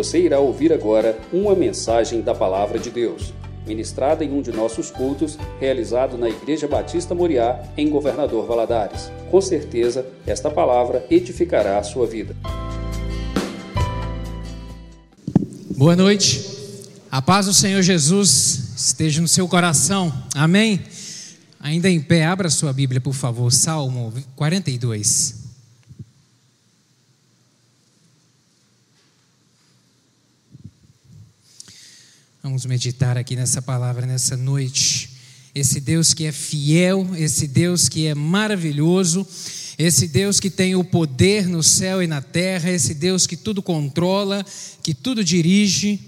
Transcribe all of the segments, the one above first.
Você irá ouvir agora uma mensagem da Palavra de Deus, ministrada em um de nossos cultos, realizado na Igreja Batista Moriá, em Governador Valadares. Com certeza, esta palavra edificará a sua vida. Boa noite. A paz do Senhor Jesus esteja no seu coração. Amém. Ainda em pé, abra sua Bíblia, por favor. Salmo 42. Vamos meditar aqui nessa palavra nessa noite. Esse Deus que é fiel, esse Deus que é maravilhoso, esse Deus que tem o poder no céu e na terra, esse Deus que tudo controla, que tudo dirige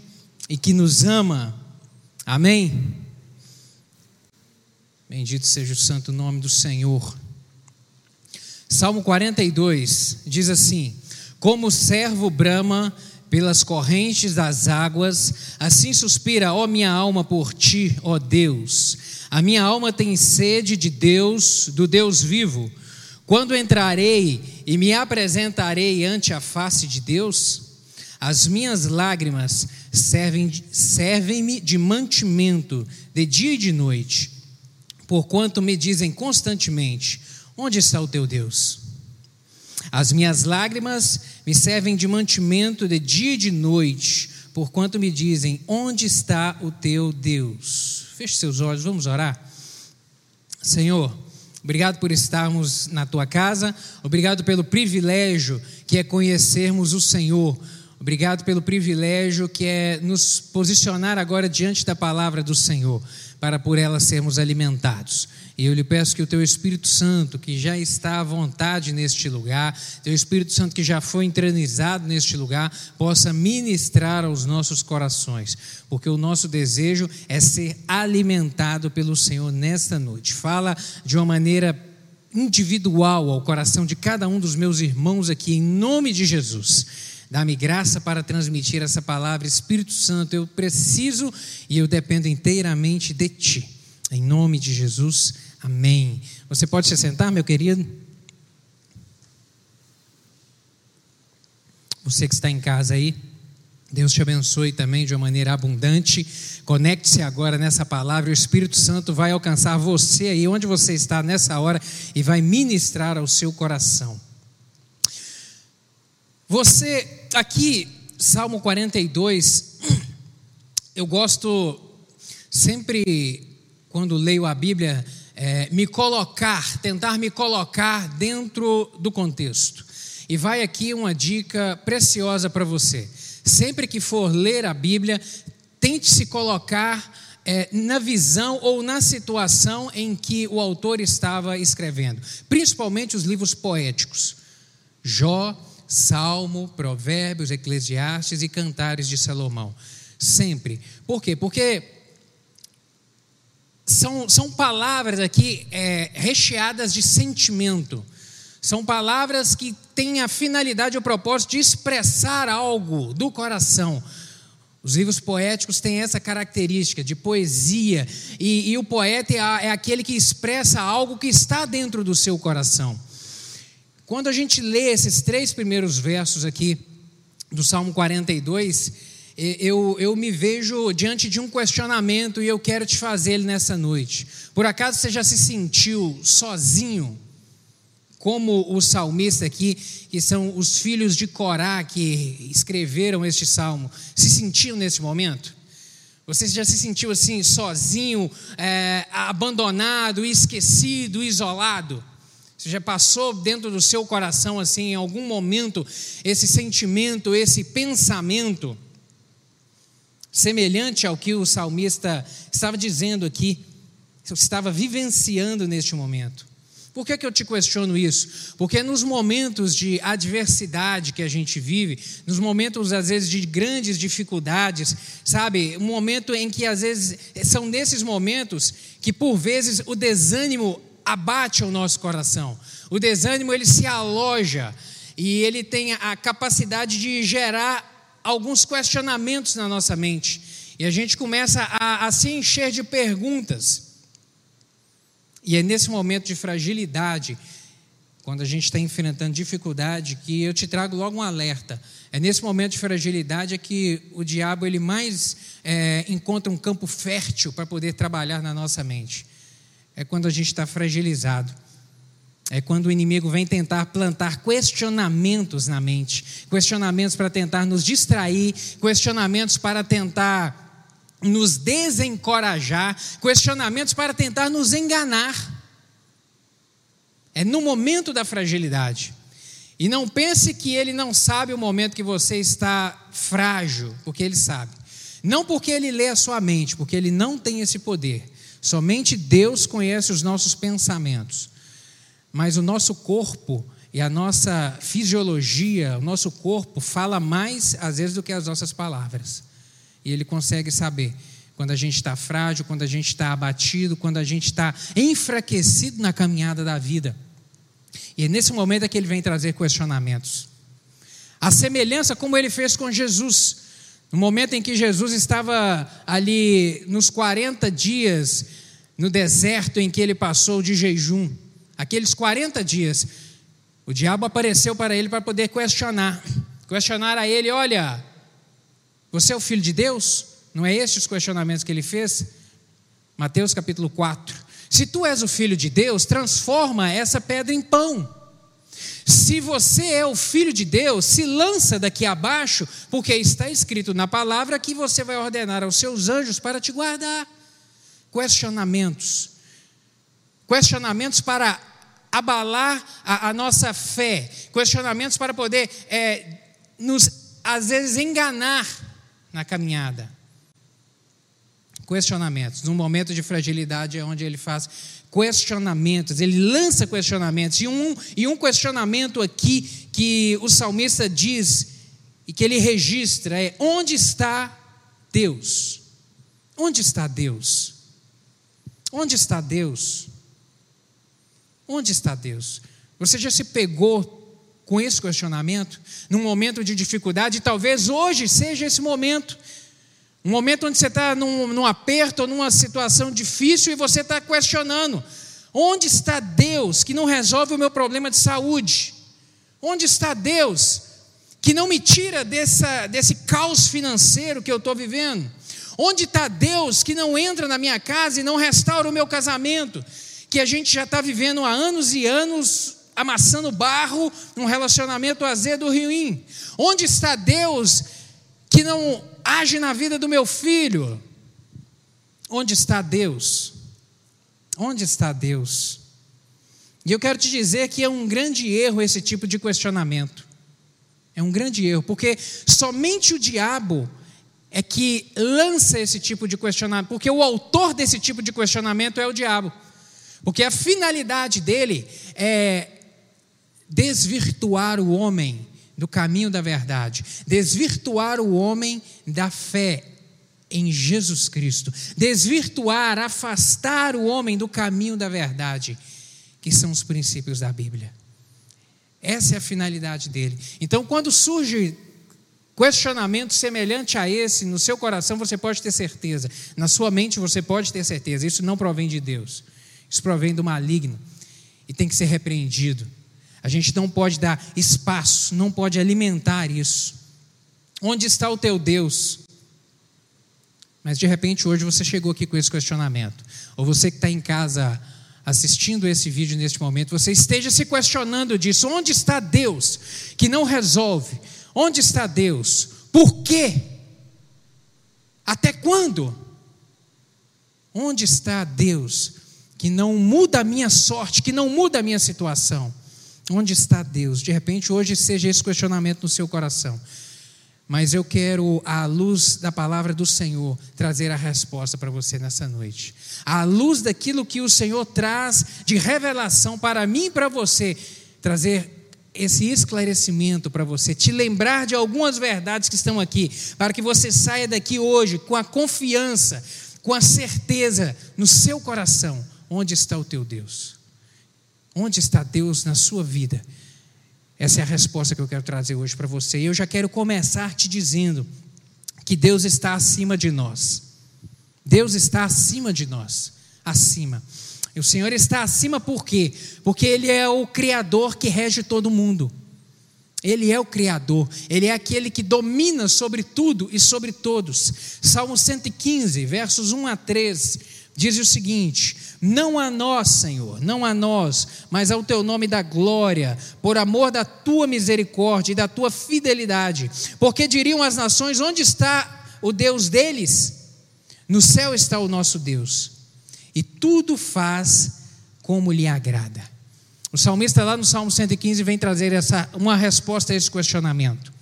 e que nos ama. Amém? Bendito seja o santo nome do Senhor. Salmo 42 diz assim: Como o servo brama pelas correntes das águas, assim suspira, ó minha alma, por ti, ó Deus. A minha alma tem sede de Deus, do Deus vivo. Quando entrarei e me apresentarei ante a face de Deus, as minhas lágrimas servem-me servem de mantimento de dia e de noite, porquanto me dizem constantemente: Onde está o teu Deus? As minhas lágrimas me servem de mantimento de dia e de noite, porquanto me dizem: Onde está o teu Deus? Feche seus olhos, vamos orar. Senhor, obrigado por estarmos na tua casa, obrigado pelo privilégio que é conhecermos o Senhor. Obrigado pelo privilégio que é nos posicionar agora diante da palavra do Senhor, para por ela sermos alimentados. E eu lhe peço que o teu Espírito Santo, que já está à vontade neste lugar, teu Espírito Santo que já foi entranizado neste lugar, possa ministrar aos nossos corações, porque o nosso desejo é ser alimentado pelo Senhor nesta noite. Fala de uma maneira individual ao coração de cada um dos meus irmãos aqui, em nome de Jesus. Dá-me graça para transmitir essa palavra, Espírito Santo, eu preciso e eu dependo inteiramente de Ti. Em nome de Jesus, amém. Você pode se sentar, meu querido? Você que está em casa aí, Deus te abençoe também de uma maneira abundante. Conecte-se agora nessa palavra. O Espírito Santo vai alcançar você aí onde você está nessa hora e vai ministrar ao seu coração. Você, aqui, Salmo 42, eu gosto sempre quando leio a Bíblia, é, me colocar, tentar me colocar dentro do contexto. E vai aqui uma dica preciosa para você. Sempre que for ler a Bíblia, tente se colocar é, na visão ou na situação em que o autor estava escrevendo, principalmente os livros poéticos. Jó, Salmo, Provérbios, Eclesiastes e Cantares de Salomão. Sempre. Por quê? Porque são, são palavras aqui é, recheadas de sentimento. São palavras que têm a finalidade o propósito de expressar algo do coração. Os livros poéticos têm essa característica de poesia, e, e o poeta é, é aquele que expressa algo que está dentro do seu coração. Quando a gente lê esses três primeiros versos aqui do Salmo 42, eu, eu me vejo diante de um questionamento e eu quero te fazer ele nessa noite. Por acaso você já se sentiu sozinho? Como o salmista aqui, que são os filhos de Corá que escreveram este salmo, se sentiam nesse momento? Você já se sentiu assim, sozinho, é, abandonado, esquecido, isolado? Você já passou dentro do seu coração, assim, em algum momento, esse sentimento, esse pensamento? semelhante ao que o salmista estava dizendo aqui, estava vivenciando neste momento. Por que, que eu te questiono isso? Porque nos momentos de adversidade que a gente vive, nos momentos, às vezes, de grandes dificuldades, sabe? Um momento em que, às vezes, são nesses momentos que, por vezes, o desânimo abate o nosso coração. O desânimo, ele se aloja e ele tem a capacidade de gerar alguns questionamentos na nossa mente. E a gente começa a, a se encher de perguntas. E é nesse momento de fragilidade quando a gente está enfrentando dificuldade, que eu te trago logo um alerta. É nesse momento de fragilidade é que o diabo ele mais é, encontra um campo fértil para poder trabalhar na nossa mente. É quando a gente está fragilizado. É quando o inimigo vem tentar plantar questionamentos na mente, questionamentos para tentar nos distrair, questionamentos para tentar nos desencorajar, questionamentos para tentar nos enganar. É no momento da fragilidade. E não pense que ele não sabe o momento que você está frágil, porque ele sabe. Não porque ele lê a sua mente, porque ele não tem esse poder. Somente Deus conhece os nossos pensamentos. Mas o nosso corpo e a nossa fisiologia, o nosso corpo fala mais às vezes do que as nossas palavras. E ele consegue saber quando a gente está frágil, quando a gente está abatido, quando a gente está enfraquecido na caminhada da vida. E é nesse momento é que ele vem trazer questionamentos. A semelhança como ele fez com Jesus. No momento em que Jesus estava ali nos 40 dias no deserto em que ele passou de jejum, aqueles 40 dias, o diabo apareceu para ele para poder questionar. Questionar a ele: olha, você é o filho de Deus? Não é estes os questionamentos que ele fez? Mateus capítulo 4. Se tu és o filho de Deus, transforma essa pedra em pão. Se você é o filho de Deus, se lança daqui abaixo, porque está escrito na palavra que você vai ordenar aos seus anjos para te guardar. Questionamentos. Questionamentos para abalar a, a nossa fé. Questionamentos para poder é, nos, às vezes, enganar na caminhada. Questionamentos. Num momento de fragilidade é onde ele faz questionamentos, ele lança questionamentos. E um, e um questionamento aqui que o salmista diz e que ele registra é: onde está Deus? Onde está Deus? Onde está Deus? Onde está Deus? Você já se pegou com esse questionamento, num momento de dificuldade, talvez hoje seja esse momento. Um momento onde você está num, num aperto numa situação difícil e você está questionando: onde está Deus que não resolve o meu problema de saúde? Onde está Deus que não me tira dessa, desse caos financeiro que eu estou vivendo? Onde está Deus que não entra na minha casa e não restaura o meu casamento? Que a gente já está vivendo há anos e anos amassando barro num relacionamento azedo ruim? Onde está Deus que não age na vida do meu filho? Onde está Deus? Onde está Deus? E eu quero te dizer que é um grande erro esse tipo de questionamento. É um grande erro, porque somente o diabo é que lança esse tipo de questionamento, porque o autor desse tipo de questionamento é o diabo. Porque a finalidade dele é desvirtuar o homem do caminho da verdade, desvirtuar o homem da fé em Jesus Cristo, desvirtuar, afastar o homem do caminho da verdade, que são os princípios da Bíblia. Essa é a finalidade dele. Então, quando surge questionamento semelhante a esse no seu coração, você pode ter certeza, na sua mente você pode ter certeza, isso não provém de Deus, isso provém do maligno e tem que ser repreendido. A gente não pode dar espaço, não pode alimentar isso. Onde está o teu Deus? Mas de repente hoje você chegou aqui com esse questionamento. Ou você que está em casa assistindo esse vídeo neste momento, você esteja se questionando disso. Onde está Deus que não resolve? Onde está Deus? Por quê? Até quando? Onde está Deus que não muda a minha sorte, que não muda a minha situação? Onde está Deus? De repente, hoje seja esse questionamento no seu coração. Mas eu quero, à luz da palavra do Senhor, trazer a resposta para você nessa noite. À luz daquilo que o Senhor traz de revelação para mim e para você, trazer esse esclarecimento para você, te lembrar de algumas verdades que estão aqui, para que você saia daqui hoje com a confiança, com a certeza no seu coração: onde está o teu Deus? Onde está Deus na sua vida? Essa é a resposta que eu quero trazer hoje para você. E eu já quero começar te dizendo que Deus está acima de nós. Deus está acima de nós. Acima. O Senhor está acima por quê? Porque Ele é o Criador que rege todo mundo. Ele é o Criador, Ele é aquele que domina sobre tudo e sobre todos. Salmo 115, versos 1 a 3, diz o seguinte: Não a nós, Senhor, não a nós, mas ao Teu nome da glória, por amor da Tua misericórdia e da Tua fidelidade. Porque diriam as nações: Onde está o Deus deles? No céu está o nosso Deus, e tudo faz como lhe agrada. O salmista lá no Salmo 115 vem trazer essa, uma resposta a esse questionamento.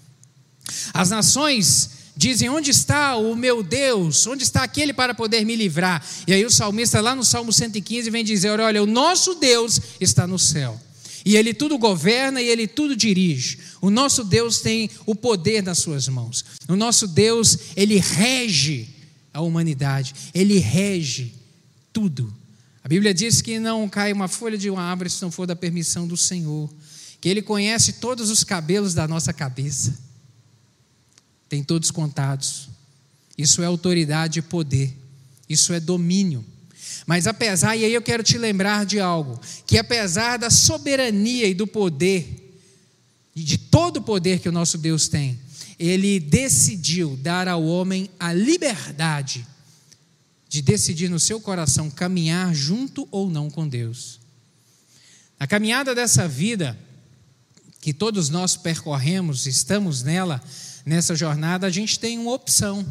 As nações dizem: Onde está o meu Deus? Onde está aquele para poder me livrar? E aí o salmista lá no Salmo 115 vem dizer: Olha, o nosso Deus está no céu. E ele tudo governa e ele tudo dirige. O nosso Deus tem o poder nas suas mãos. O nosso Deus, ele rege a humanidade, ele rege tudo. A Bíblia diz que não cai uma folha de uma árvore se não for da permissão do Senhor, que Ele conhece todos os cabelos da nossa cabeça, tem todos contados. Isso é autoridade e poder, isso é domínio. Mas apesar, e aí eu quero te lembrar de algo, que apesar da soberania e do poder, de todo o poder que o nosso Deus tem, Ele decidiu dar ao homem a liberdade de decidir no seu coração caminhar junto ou não com Deus. A caminhada dessa vida, que todos nós percorremos, estamos nela, nessa jornada, a gente tem uma opção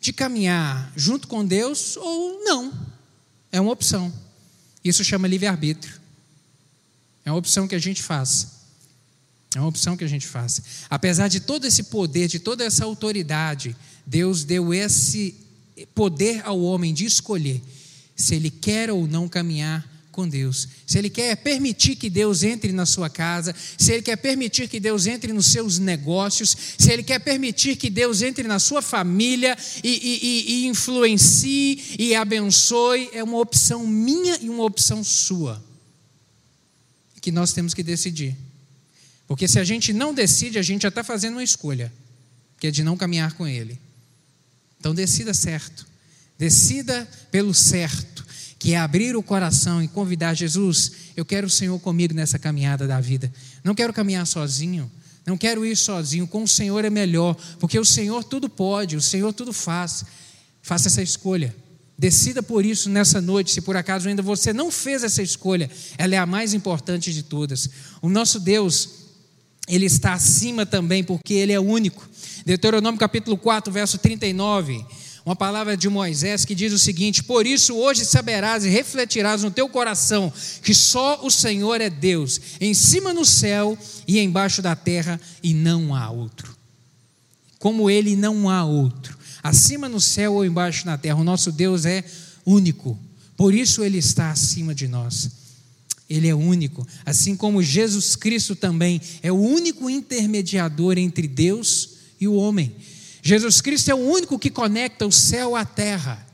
de caminhar junto com Deus ou não. É uma opção. Isso chama livre-arbítrio. É uma opção que a gente faz. É uma opção que a gente faz. Apesar de todo esse poder, de toda essa autoridade, Deus deu esse poder ao homem de escolher se ele quer ou não caminhar com Deus. Se ele quer permitir que Deus entre na sua casa, se ele quer permitir que Deus entre nos seus negócios, se ele quer permitir que Deus entre na sua família e, e, e influencie e abençoe, é uma opção minha e uma opção sua. Que nós temos que decidir. Porque se a gente não decide, a gente já está fazendo uma escolha, que é de não caminhar com Ele. Então decida certo. Decida pelo certo, que é abrir o coração e convidar Jesus. Eu quero o Senhor comigo nessa caminhada da vida. Não quero caminhar sozinho. Não quero ir sozinho. Com o Senhor é melhor, porque o Senhor tudo pode, o Senhor tudo faz. Faça essa escolha. Decida por isso nessa noite, se por acaso ainda você não fez essa escolha, ela é a mais importante de todas. O nosso Deus, Ele está acima também, porque Ele é único. Deuteronômio capítulo 4, verso 39. Uma palavra de Moisés que diz o seguinte: Por isso hoje saberás e refletirás no teu coração que só o Senhor é Deus, em cima no céu e embaixo da terra, e não há outro. Como Ele não há outro. Acima no céu ou embaixo na terra, o nosso Deus é único. Por isso Ele está acima de nós. Ele é único, assim como Jesus Cristo também é o único intermediador entre Deus e o homem. Jesus Cristo é o único que conecta o céu à terra.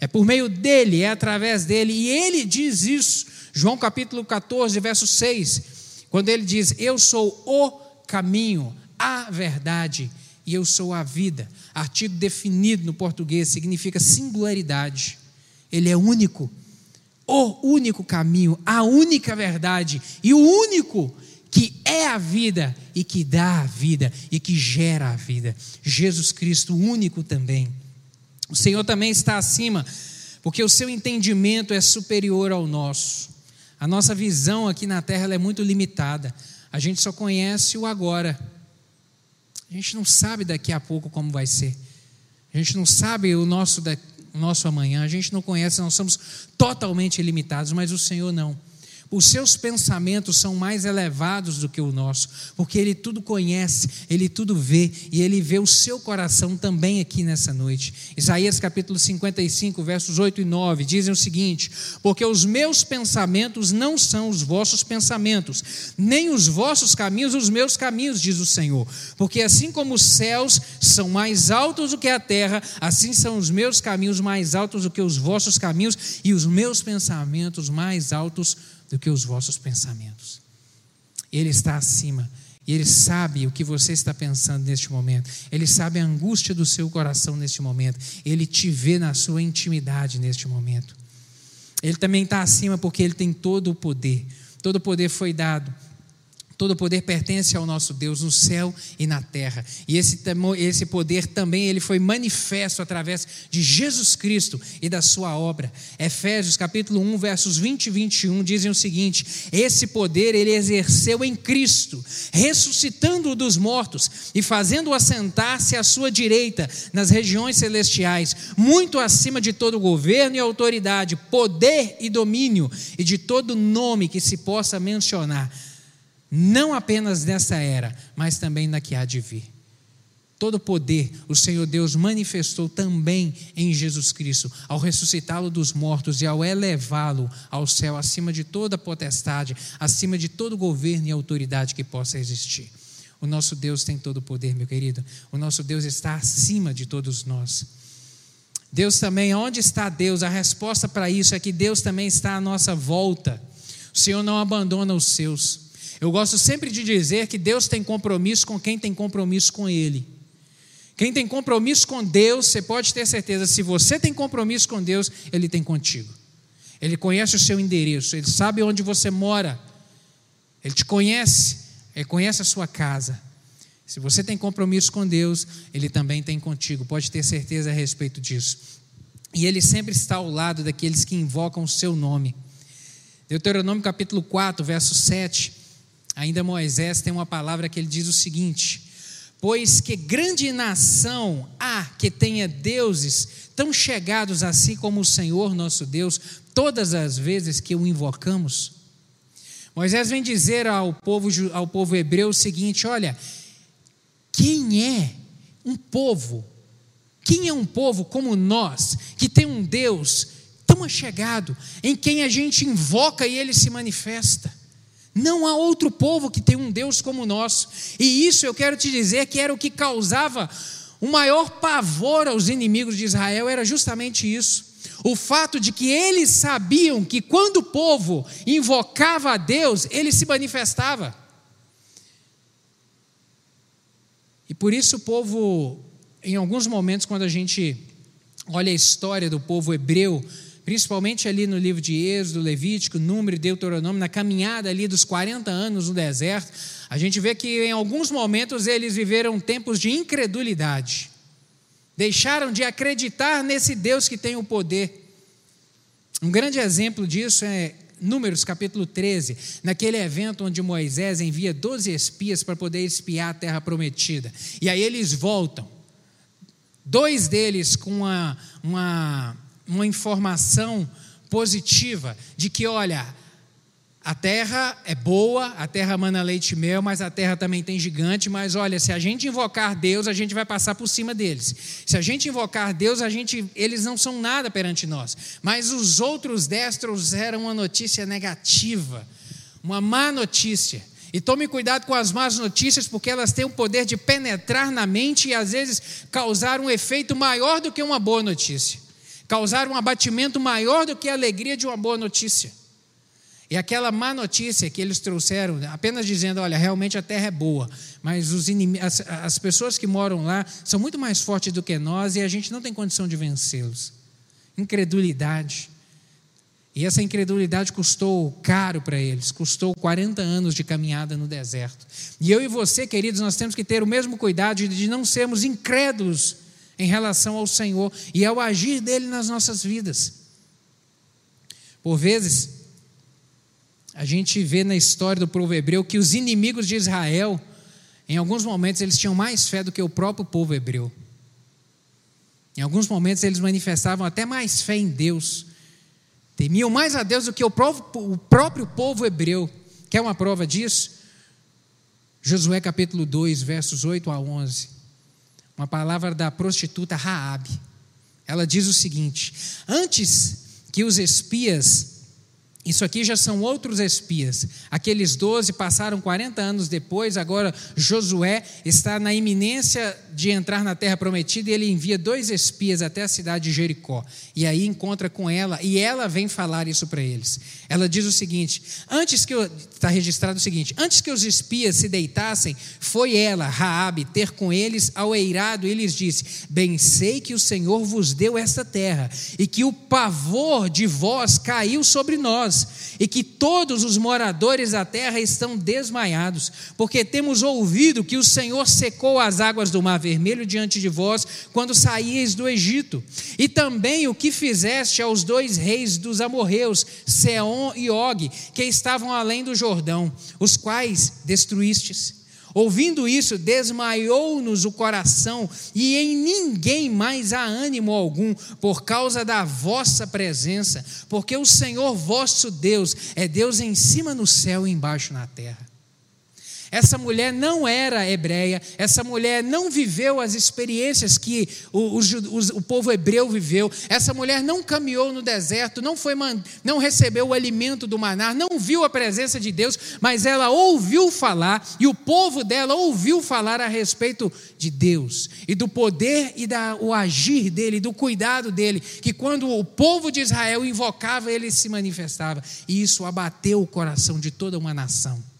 É por meio dele, é através dele, e ele diz isso, João capítulo 14, verso 6, quando ele diz: Eu sou o caminho, a verdade e eu sou a vida. Artigo definido no português significa singularidade. Ele é único, o único caminho, a única verdade e o único que é a vida e que dá a vida e que gera a vida. Jesus Cristo, único também. O Senhor também está acima, porque o seu entendimento é superior ao nosso. A nossa visão aqui na terra é muito limitada. A gente só conhece o agora. A gente não sabe daqui a pouco como vai ser. A gente não sabe o nosso, o nosso amanhã. A gente não conhece, nós somos totalmente limitados, mas o Senhor não. Os seus pensamentos são mais elevados do que o nosso, porque Ele tudo conhece, Ele tudo vê, e Ele vê o seu coração também aqui nessa noite. Isaías capítulo 55, versos 8 e 9 dizem o seguinte: Porque os meus pensamentos não são os vossos pensamentos, nem os vossos caminhos os meus caminhos, diz o Senhor. Porque assim como os céus são mais altos do que a terra, assim são os meus caminhos mais altos do que os vossos caminhos, e os meus pensamentos mais altos do que os vossos pensamentos. Ele está acima. E Ele sabe o que você está pensando neste momento. Ele sabe a angústia do seu coração neste momento. Ele te vê na sua intimidade neste momento. Ele também está acima porque ele tem todo o poder. Todo o poder foi dado Todo poder pertence ao nosso Deus no céu e na terra. E esse, esse poder também ele foi manifesto através de Jesus Cristo e da sua obra. Efésios capítulo 1, versos 20 e 21 dizem o seguinte: Esse poder ele exerceu em Cristo, ressuscitando-o dos mortos e fazendo-o assentar-se à sua direita nas regiões celestiais, muito acima de todo governo e autoridade, poder e domínio e de todo nome que se possa mencionar não apenas nessa era, mas também na que há de vir. Todo poder o Senhor Deus manifestou também em Jesus Cristo, ao ressuscitá-lo dos mortos e ao elevá-lo ao céu, acima de toda potestade, acima de todo governo e autoridade que possa existir. O nosso Deus tem todo o poder, meu querido. O nosso Deus está acima de todos nós. Deus também, onde está Deus? A resposta para isso é que Deus também está à nossa volta. O Senhor não abandona os seus. Eu gosto sempre de dizer que Deus tem compromisso com quem tem compromisso com Ele. Quem tem compromisso com Deus, você pode ter certeza, se você tem compromisso com Deus, Ele tem contigo. Ele conhece o seu endereço, Ele sabe onde você mora, Ele te conhece, Ele conhece a sua casa. Se você tem compromisso com Deus, Ele também tem contigo, pode ter certeza a respeito disso. E Ele sempre está ao lado daqueles que invocam o seu nome. Deuteronômio capítulo 4, verso 7 Ainda Moisés tem uma palavra que ele diz o seguinte: Pois que grande nação há que tenha deuses tão chegados assim como o Senhor nosso Deus, todas as vezes que o invocamos? Moisés vem dizer ao povo, ao povo hebreu o seguinte: olha, quem é um povo, quem é um povo como nós, que tem um Deus tão achegado, em quem a gente invoca e ele se manifesta? Não há outro povo que tem um Deus como o nosso. E isso eu quero te dizer que era o que causava o maior pavor aos inimigos de Israel, era justamente isso. O fato de que eles sabiam que quando o povo invocava a Deus, ele se manifestava. E por isso o povo, em alguns momentos, quando a gente olha a história do povo hebreu, principalmente ali no livro de Êxodo, Levítico, Número e Deuteronômio, na caminhada ali dos 40 anos no deserto, a gente vê que em alguns momentos eles viveram tempos de incredulidade. Deixaram de acreditar nesse Deus que tem o poder. Um grande exemplo disso é Números capítulo 13, naquele evento onde Moisés envia 12 espias para poder espiar a terra prometida. E aí eles voltam. Dois deles com uma, uma uma informação positiva de que, olha, a terra é boa, a terra mana leite e mel, mas a terra também tem gigante. Mas olha, se a gente invocar Deus, a gente vai passar por cima deles. Se a gente invocar Deus, a gente, eles não são nada perante nós. Mas os outros dez trouxeram uma notícia negativa, uma má notícia. E tome cuidado com as más notícias, porque elas têm o poder de penetrar na mente e às vezes causar um efeito maior do que uma boa notícia causar um abatimento maior do que a alegria de uma boa notícia. E aquela má notícia que eles trouxeram, apenas dizendo: olha, realmente a terra é boa, mas os as, as pessoas que moram lá são muito mais fortes do que nós e a gente não tem condição de vencê-los. Incredulidade. E essa incredulidade custou caro para eles, custou 40 anos de caminhada no deserto. E eu e você, queridos, nós temos que ter o mesmo cuidado de não sermos incrédulos em relação ao Senhor e ao agir dele nas nossas vidas. Por vezes, a gente vê na história do povo hebreu que os inimigos de Israel, em alguns momentos, eles tinham mais fé do que o próprio povo hebreu. Em alguns momentos, eles manifestavam até mais fé em Deus, temiam mais a Deus do que o próprio, o próprio povo hebreu. Quer uma prova disso? Josué capítulo 2, versos 8 a 11 uma palavra da prostituta Raabe. Ela diz o seguinte: Antes que os espias Isso aqui já são outros espias. Aqueles doze passaram 40 anos depois, agora Josué está na iminência de entrar na terra prometida e ele envia dois espias até a cidade de Jericó. E aí encontra com ela e ela vem falar isso para eles. Ela diz o seguinte: antes que está registrado o seguinte: antes que os espias se deitassem, foi ela, Raabe, ter com eles ao eirado e lhes disse: Bem sei que o Senhor vos deu esta terra e que o pavor de vós caiu sobre nós e que todos os moradores da terra estão desmaiados, porque temos ouvido que o Senhor secou as águas do Mar Vermelho diante de vós quando saíeis do Egito, e também o que fizeste aos dois reis dos amorreus, Seom e Og, que estavam além do Jordão, os quais destruístes. Ouvindo isso, desmaiou-nos o coração, e em ninguém mais há ânimo algum, por causa da vossa presença, porque o Senhor vosso Deus é Deus em cima no céu e embaixo na terra. Essa mulher não era hebreia, essa mulher não viveu as experiências que o, o, o, povo hebreu viveu, essa mulher não caminhou no deserto, não, foi, não recebeu o alimento do maná, não viu a presença de Deus, mas ela ouviu falar, e o povo dela ouviu falar a respeito de Deus, e do poder e da, o agir dele, do cuidado dele, que quando o povo de Israel invocava, ele se manifestava, e isso abateu o coração de toda uma nação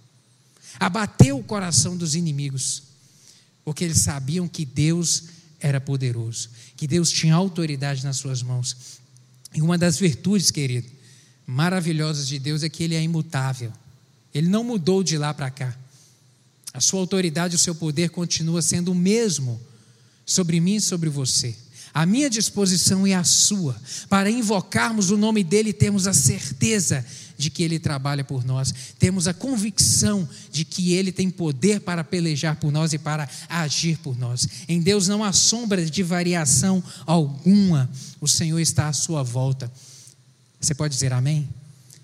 abateu o coração dos inimigos, porque eles sabiam que Deus era poderoso, que Deus tinha autoridade nas suas mãos. E uma das virtudes, querido, maravilhosas de Deus é que Ele é imutável, Ele não mudou de lá para cá. A sua autoridade, o seu poder continua sendo o mesmo sobre mim e sobre você. A minha disposição e a sua, para invocarmos o nome dele e termos a certeza de que Ele trabalha por nós, temos a convicção de que Ele tem poder para pelejar por nós e para agir por nós. Em Deus não há sombra de variação alguma, o Senhor está à sua volta. Você pode dizer amém?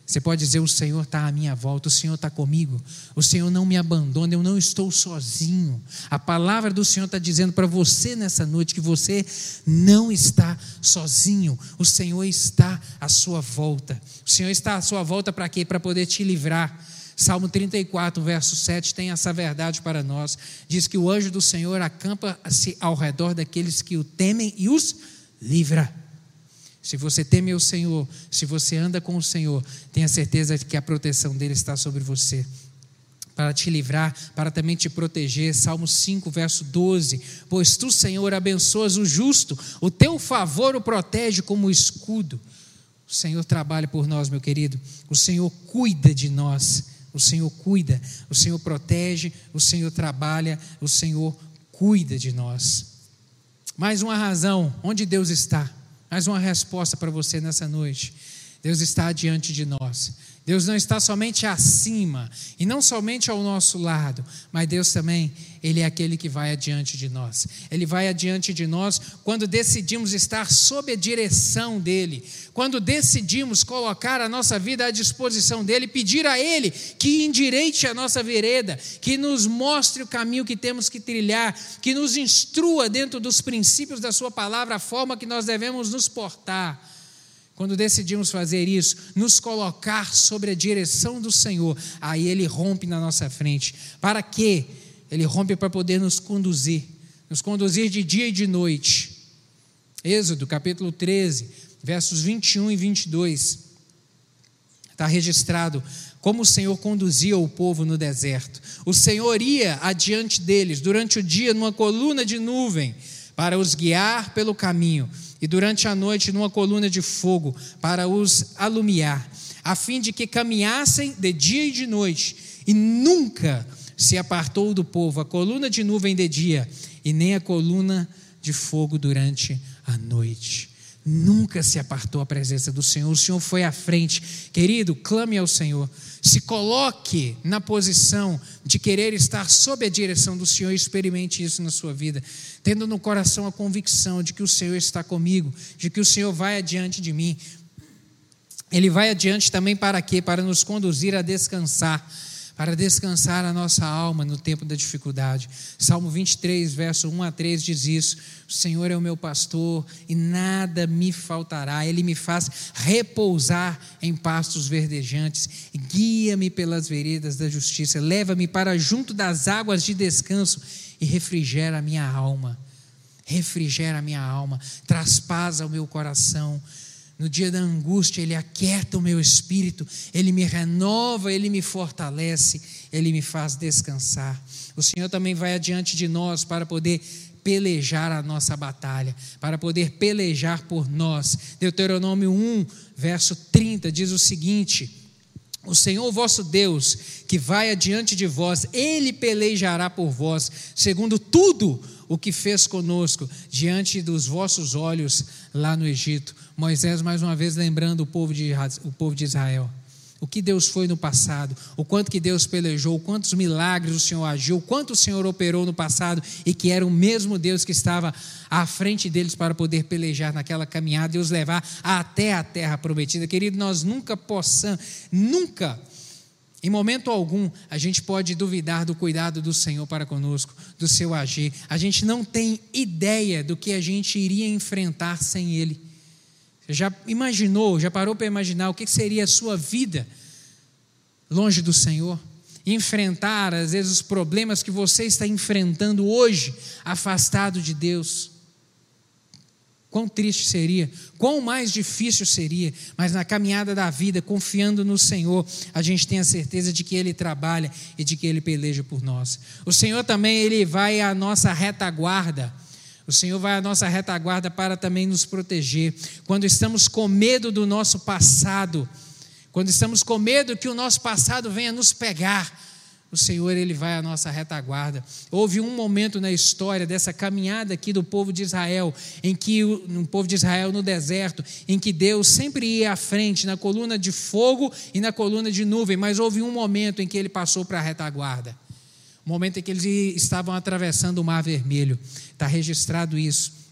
Você pode dizer: O Senhor está à minha volta, o Senhor está comigo, o Senhor não me abandona, eu não estou sozinho. A palavra do Senhor está dizendo para você nessa noite que você não está sozinho, o Senhor está à sua volta. O Senhor está à sua volta para quê? Para poder te livrar. Salmo 34, verso 7 tem essa verdade para nós. Diz que o anjo do Senhor acampa-se ao redor daqueles que o temem e os livra. Se você teme o Senhor, se você anda com o Senhor, tenha certeza de que a proteção dele está sobre você. Para te livrar, para também te proteger. Salmo 5, verso 12. Pois tu, Senhor, abençoas o justo, o teu favor o protege como escudo. O Senhor trabalha por nós, meu querido. O Senhor cuida de nós. O Senhor cuida. O Senhor protege. O Senhor trabalha. O Senhor cuida de nós. Mais uma razão: onde Deus está? Mais uma resposta para você nessa noite. Deus está diante de nós. Deus não está somente acima e não somente ao nosso lado, mas Deus também, Ele é aquele que vai adiante de nós. Ele vai adiante de nós quando decidimos estar sob a direção dEle, quando decidimos colocar a nossa vida à disposição dEle, pedir a Ele que endireite a nossa vereda, que nos mostre o caminho que temos que trilhar, que nos instrua dentro dos princípios da Sua palavra, a forma que nós devemos nos portar. Quando decidimos fazer isso, nos colocar sobre a direção do Senhor, aí Ele rompe na nossa frente. Para quê? Ele rompe para poder nos conduzir, nos conduzir de dia e de noite. Êxodo capítulo 13, versos 21 e 22. Está registrado como o Senhor conduzia o povo no deserto. O Senhor ia adiante deles durante o dia numa coluna de nuvem para os guiar pelo caminho e durante a noite numa coluna de fogo para os alumiar, a fim de que caminhassem de dia e de noite, e nunca se apartou do povo a coluna de nuvem de dia e nem a coluna de fogo durante a noite. Nunca se apartou a presença do Senhor, o Senhor foi à frente. Querido, clame ao Senhor. Se coloque na posição de querer estar sob a direção do Senhor e experimente isso na sua vida, tendo no coração a convicção de que o Senhor está comigo, de que o Senhor vai adiante de mim. Ele vai adiante também para quê? Para nos conduzir a descansar para descansar a nossa alma no tempo da dificuldade. Salmo 23, verso 1 a 3 diz isso: O Senhor é o meu pastor e nada me faltará. Ele me faz repousar em pastos verdejantes, guia-me pelas veredas da justiça, leva-me para junto das águas de descanso e refrigera a minha alma. Refrigera a minha alma, traz paz ao meu coração no dia da angústia, Ele aquieta o meu espírito, Ele me renova, Ele me fortalece, Ele me faz descansar. O Senhor também vai adiante de nós para poder pelejar a nossa batalha, para poder pelejar por nós. Deuteronômio 1, verso 30 diz o seguinte: o Senhor vosso Deus, que vai adiante de vós, ele pelejará por vós, segundo tudo o que fez conosco, diante dos vossos olhos lá no Egito. Moisés, mais uma vez, lembrando o povo de, o povo de Israel. O que Deus foi no passado, o quanto que Deus pelejou, quantos milagres o Senhor agiu, quanto o Senhor operou no passado e que era o mesmo Deus que estava à frente deles para poder pelejar naquela caminhada e os levar até a terra prometida. Querido, nós nunca possamos, nunca, em momento algum, a gente pode duvidar do cuidado do Senhor para conosco, do seu agir. A gente não tem ideia do que a gente iria enfrentar sem Ele. Já imaginou, já parou para imaginar o que seria a sua vida longe do Senhor? Enfrentar, às vezes, os problemas que você está enfrentando hoje, afastado de Deus. Quão triste seria, quão mais difícil seria, mas na caminhada da vida, confiando no Senhor, a gente tem a certeza de que Ele trabalha e de que Ele peleja por nós. O Senhor também, Ele vai à nossa retaguarda o Senhor vai à nossa retaguarda para também nos proteger. Quando estamos com medo do nosso passado, quando estamos com medo que o nosso passado venha nos pegar, o Senhor ele vai à nossa retaguarda. Houve um momento na história dessa caminhada aqui do povo de Israel, em que o povo de Israel no deserto, em que Deus sempre ia à frente na coluna de fogo e na coluna de nuvem, mas houve um momento em que ele passou para a retaguarda momento em que eles estavam atravessando o Mar Vermelho. Está registrado isso.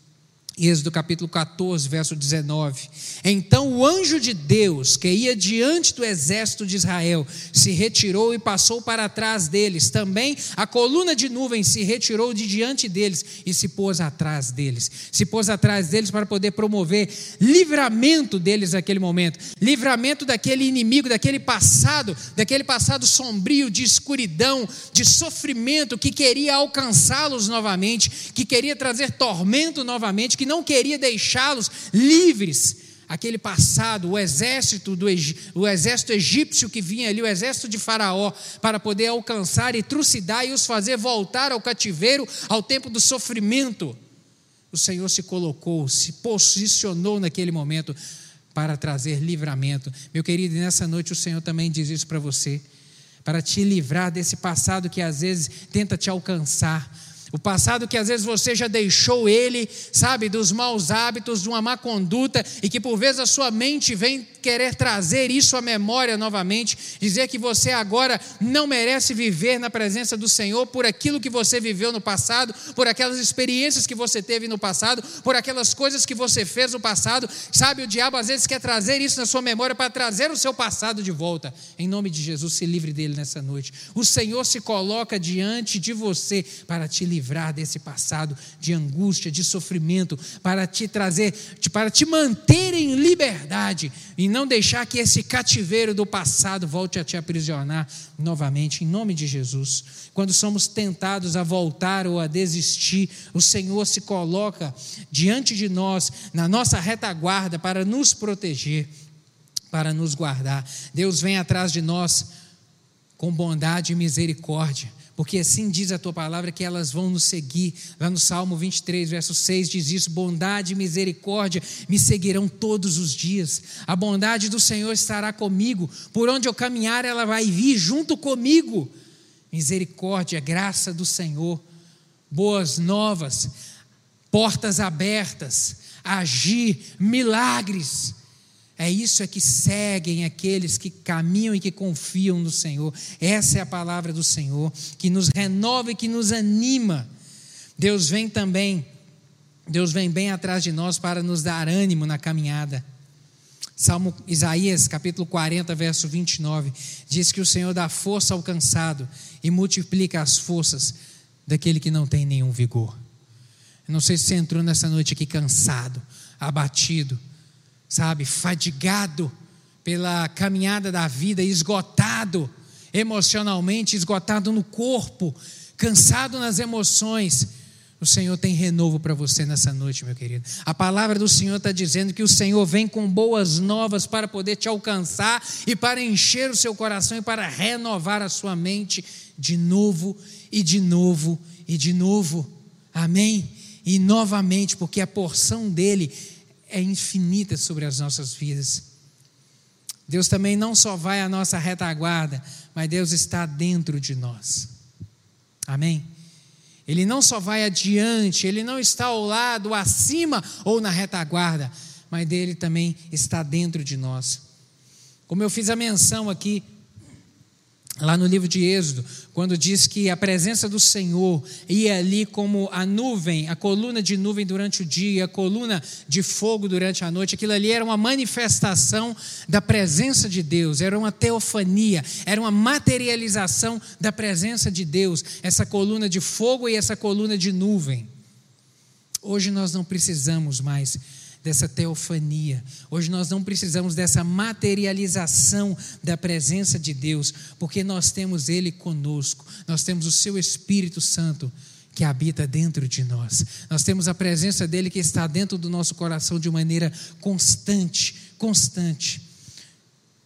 Êxodo capítulo 14, verso 19. Então o anjo de Deus, que ia diante do exército de Israel, se retirou e passou para trás deles. Também a coluna de nuvem se retirou de diante deles e se pôs atrás deles. Se pôs atrás deles para poder promover livramento deles naquele momento. Livramento daquele inimigo, daquele passado, daquele passado sombrio, de escuridão, de sofrimento que queria alcançá-los novamente, que queria trazer tormento novamente, que não queria deixá-los livres. Aquele passado, o exército, do, o exército egípcio que vinha ali, o exército de Faraó, para poder alcançar e trucidar e os fazer voltar ao cativeiro, ao tempo do sofrimento. O Senhor se colocou, se posicionou naquele momento para trazer livramento. Meu querido, nessa noite o Senhor também diz isso para você, para te livrar desse passado que às vezes tenta te alcançar o passado que às vezes você já deixou ele, sabe, dos maus hábitos, de uma má conduta, e que por vezes a sua mente vem querer trazer isso à memória novamente, dizer que você agora não merece viver na presença do Senhor por aquilo que você viveu no passado, por aquelas experiências que você teve no passado, por aquelas coisas que você fez no passado. Sabe, o diabo às vezes quer trazer isso na sua memória para trazer o seu passado de volta. Em nome de Jesus, se livre dele nessa noite. O Senhor se coloca diante de você para te livrar desse passado de angústia, de sofrimento, para te trazer, para te manter em liberdade e não deixar que esse cativeiro do passado volte a te aprisionar novamente, em nome de Jesus. Quando somos tentados a voltar ou a desistir, o Senhor se coloca diante de nós, na nossa retaguarda, para nos proteger, para nos guardar. Deus vem atrás de nós com bondade e misericórdia porque assim diz a tua palavra que elas vão nos seguir. Lá no Salmo 23, verso 6 diz isso: bondade e misericórdia me seguirão todos os dias. A bondade do Senhor estará comigo, por onde eu caminhar, ela vai vir junto comigo. Misericórdia, graça do Senhor, boas novas, portas abertas, agir, milagres é isso é que seguem aqueles que caminham e que confiam no Senhor. Essa é a palavra do Senhor que nos renova e que nos anima. Deus vem também, Deus vem bem atrás de nós para nos dar ânimo na caminhada. Salmo Isaías, capítulo 40, verso 29, diz que o Senhor dá força ao cansado e multiplica as forças daquele que não tem nenhum vigor. Eu não sei se você entrou nessa noite aqui cansado, abatido, sabe, fadigado pela caminhada da vida, esgotado emocionalmente, esgotado no corpo, cansado nas emoções. O Senhor tem renovo para você nessa noite, meu querido. A palavra do Senhor está dizendo que o Senhor vem com boas novas para poder te alcançar e para encher o seu coração e para renovar a sua mente de novo e de novo e de novo. Amém? E novamente, porque a porção dele é infinita sobre as nossas vidas. Deus também não só vai à nossa retaguarda, mas Deus está dentro de nós. Amém? Ele não só vai adiante, ele não está ao lado, acima ou na retaguarda, mas dele também está dentro de nós. Como eu fiz a menção aqui, lá no livro de Êxodo, quando diz que a presença do Senhor ia ali como a nuvem, a coluna de nuvem durante o dia, a coluna de fogo durante a noite, aquilo ali era uma manifestação da presença de Deus, era uma teofania, era uma materialização da presença de Deus, essa coluna de fogo e essa coluna de nuvem. Hoje nós não precisamos mais dessa teofania. Hoje nós não precisamos dessa materialização da presença de Deus, porque nós temos Ele conosco, nós temos o Seu Espírito Santo que habita dentro de nós. Nós temos a presença dele que está dentro do nosso coração de maneira constante, constante.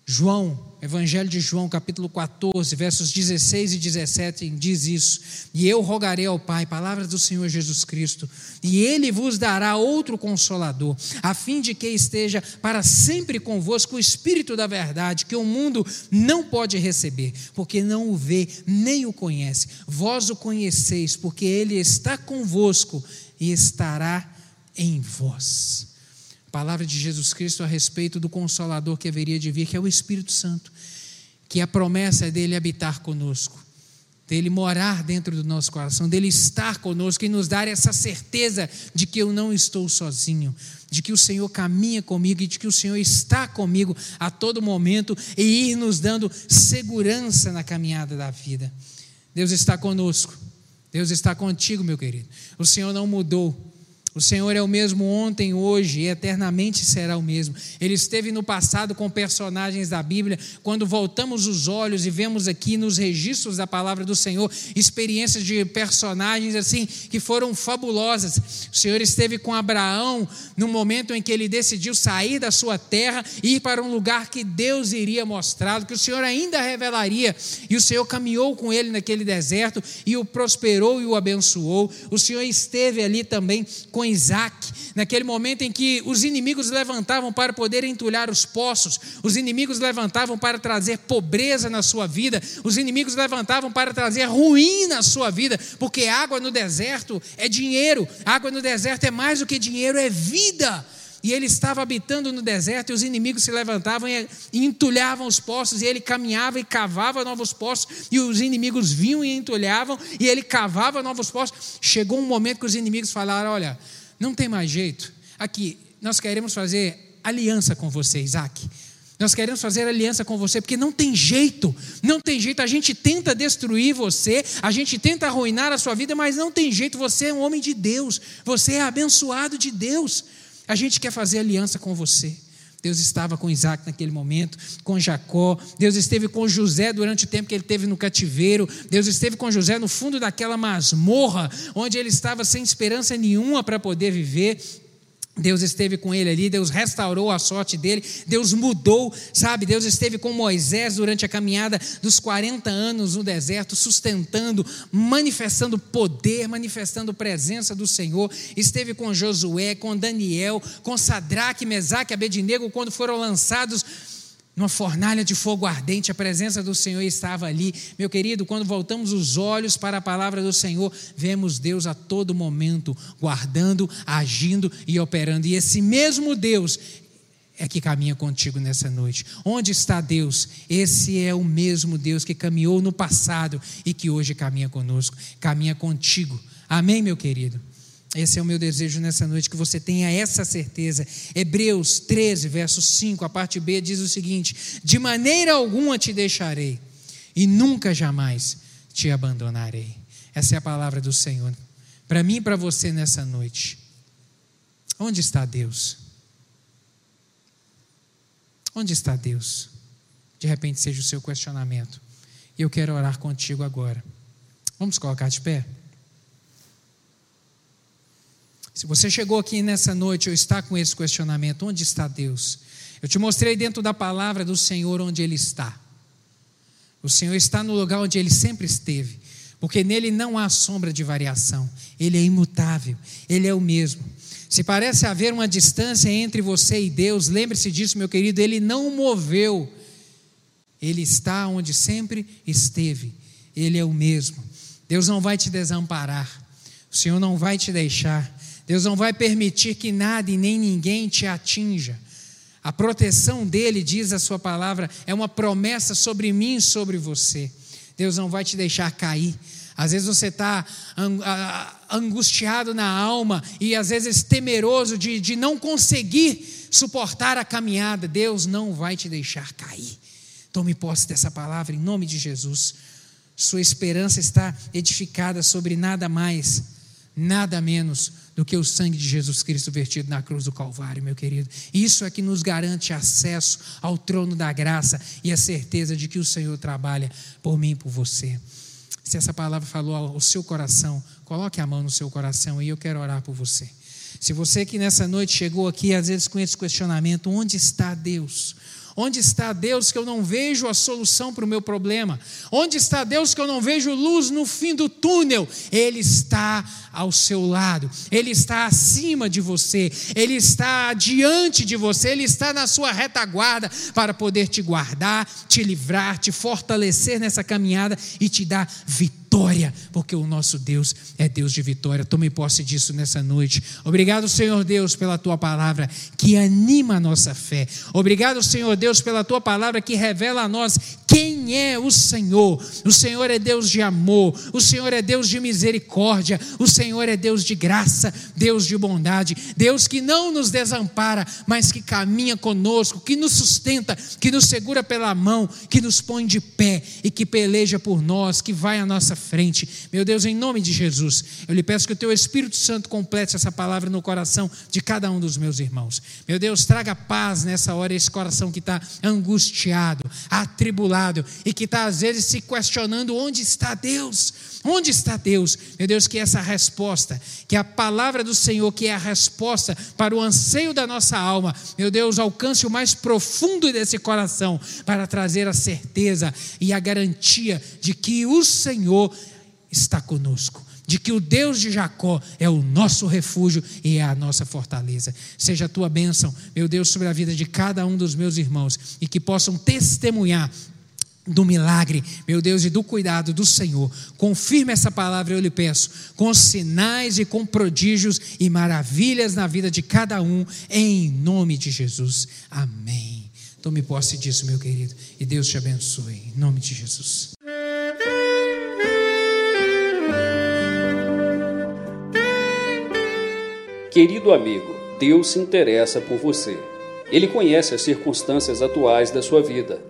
João Evangelho de João, capítulo 14, versos 16 e 17, diz isso: E eu rogarei ao Pai, palavras do Senhor Jesus Cristo, e Ele vos dará outro consolador, a fim de que esteja para sempre convosco o Espírito da verdade, que o mundo não pode receber, porque não o vê nem o conhece. Vós o conheceis, porque Ele está convosco e estará em vós palavra de Jesus Cristo a respeito do Consolador que haveria de vir, que é o Espírito Santo, que a promessa é dele habitar conosco, dele morar dentro do nosso coração, dele estar conosco e nos dar essa certeza de que eu não estou sozinho, de que o Senhor caminha comigo e de que o Senhor está comigo a todo momento e ir nos dando segurança na caminhada da vida. Deus está conosco. Deus está contigo, meu querido. O Senhor não mudou. O Senhor é o mesmo ontem, hoje e eternamente será o mesmo. Ele esteve no passado com personagens da Bíblia. Quando voltamos os olhos e vemos aqui nos registros da palavra do Senhor experiências de personagens assim que foram fabulosas. O Senhor esteve com Abraão no momento em que ele decidiu sair da sua terra e ir para um lugar que Deus iria mostrá-lo, que o Senhor ainda revelaria. E o Senhor caminhou com ele naquele deserto e o prosperou e o abençoou. O Senhor esteve ali também com com Isaac, naquele momento em que os inimigos levantavam para poder entulhar os poços, os inimigos levantavam para trazer pobreza na sua vida, os inimigos levantavam para trazer ruim na sua vida, porque água no deserto é dinheiro, água no deserto é mais do que dinheiro, é vida. E ele estava habitando no deserto, e os inimigos se levantavam e entulhavam os poços, e ele caminhava e cavava novos poços, e os inimigos vinham e entulhavam, e ele cavava novos poços. Chegou um momento que os inimigos falaram: Olha, não tem mais jeito, aqui, nós queremos fazer aliança com você, Isaac. Nós queremos fazer aliança com você, porque não tem jeito, não tem jeito. A gente tenta destruir você, a gente tenta arruinar a sua vida, mas não tem jeito. Você é um homem de Deus, você é abençoado de Deus. A gente quer fazer aliança com você. Deus estava com Isaac naquele momento, com Jacó. Deus esteve com José durante o tempo que ele esteve no cativeiro. Deus esteve com José no fundo daquela masmorra, onde ele estava sem esperança nenhuma para poder viver. Deus esteve com ele ali, Deus restaurou a sorte dele, Deus mudou, sabe? Deus esteve com Moisés durante a caminhada dos 40 anos no deserto, sustentando, manifestando poder, manifestando presença do Senhor. Esteve com Josué, com Daniel, com Sadraque, Mesaque Abednego quando foram lançados numa fornalha de fogo ardente, a presença do Senhor estava ali. Meu querido, quando voltamos os olhos para a palavra do Senhor, vemos Deus a todo momento guardando, agindo e operando. E esse mesmo Deus é que caminha contigo nessa noite. Onde está Deus? Esse é o mesmo Deus que caminhou no passado e que hoje caminha conosco, caminha contigo. Amém, meu querido? Esse é o meu desejo nessa noite, que você tenha essa certeza. Hebreus 13, verso 5, a parte B diz o seguinte: De maneira alguma te deixarei, e nunca jamais te abandonarei. Essa é a palavra do Senhor. Para mim e para você nessa noite. Onde está Deus? Onde está Deus? De repente seja o seu questionamento. E eu quero orar contigo agora. Vamos colocar de pé? Se você chegou aqui nessa noite ou está com esse questionamento, onde está Deus? Eu te mostrei dentro da palavra do Senhor onde Ele está. O Senhor está no lugar onde Ele sempre esteve, porque nele não há sombra de variação. Ele é imutável, Ele é o mesmo. Se parece haver uma distância entre você e Deus, lembre-se disso, meu querido, Ele não moveu. Ele está onde sempre esteve. Ele é o mesmo. Deus não vai te desamparar. O Senhor não vai te deixar. Deus não vai permitir que nada e nem ninguém te atinja. A proteção dele, diz a sua palavra, é uma promessa sobre mim e sobre você. Deus não vai te deixar cair. Às vezes você está angustiado na alma e às vezes temeroso de, de não conseguir suportar a caminhada. Deus não vai te deixar cair. Tome posse dessa palavra em nome de Jesus. Sua esperança está edificada sobre nada mais, nada menos do que o sangue de Jesus Cristo vertido na cruz do Calvário, meu querido. Isso é que nos garante acesso ao trono da graça e a certeza de que o Senhor trabalha por mim e por você. Se essa palavra falou ao seu coração, coloque a mão no seu coração e eu quero orar por você. Se você que nessa noite chegou aqui, às vezes com esse questionamento: onde está Deus? Onde está Deus que eu não vejo a solução para o meu problema? Onde está Deus que eu não vejo luz no fim do túnel? Ele está ao seu lado, Ele está acima de você, Ele está diante de você, Ele está na sua retaguarda para poder te guardar, te livrar, te fortalecer nessa caminhada e te dar vitória vitória, porque o nosso Deus é Deus de vitória. Tome posse disso nessa noite. Obrigado, Senhor Deus, pela tua palavra que anima a nossa fé. Obrigado, Senhor Deus, pela tua palavra que revela a nós quem é o Senhor. O Senhor é Deus de amor, o Senhor é Deus de misericórdia, o Senhor é Deus de graça, Deus de bondade, Deus que não nos desampara, mas que caminha conosco, que nos sustenta, que nos segura pela mão, que nos põe de pé e que peleja por nós, que vai à nossa frente. Meu Deus, em nome de Jesus, eu lhe peço que o teu Espírito Santo complete essa palavra no coração de cada um dos meus irmãos. Meu Deus, traga paz nessa hora, esse coração que está angustiado, atribulado e que está às vezes se questionando: onde está Deus? Onde está Deus? Meu Deus, que essa resposta, que a palavra do Senhor, que é a resposta para o anseio da nossa alma, meu Deus, alcance o mais profundo desse coração para trazer a certeza e a garantia de que o Senhor está conosco de que o Deus de Jacó é o nosso refúgio e é a nossa fortaleza. Seja a tua bênção, meu Deus, sobre a vida de cada um dos meus irmãos e que possam testemunhar do milagre, meu Deus, e do cuidado do Senhor. Confirme essa palavra, eu lhe peço, com sinais e com prodígios e maravilhas na vida de cada um, em nome de Jesus. Amém. Tome posse disso, meu querido, e Deus te abençoe, em nome de Jesus. Querido amigo, Deus se interessa por você. Ele conhece as circunstâncias atuais da sua vida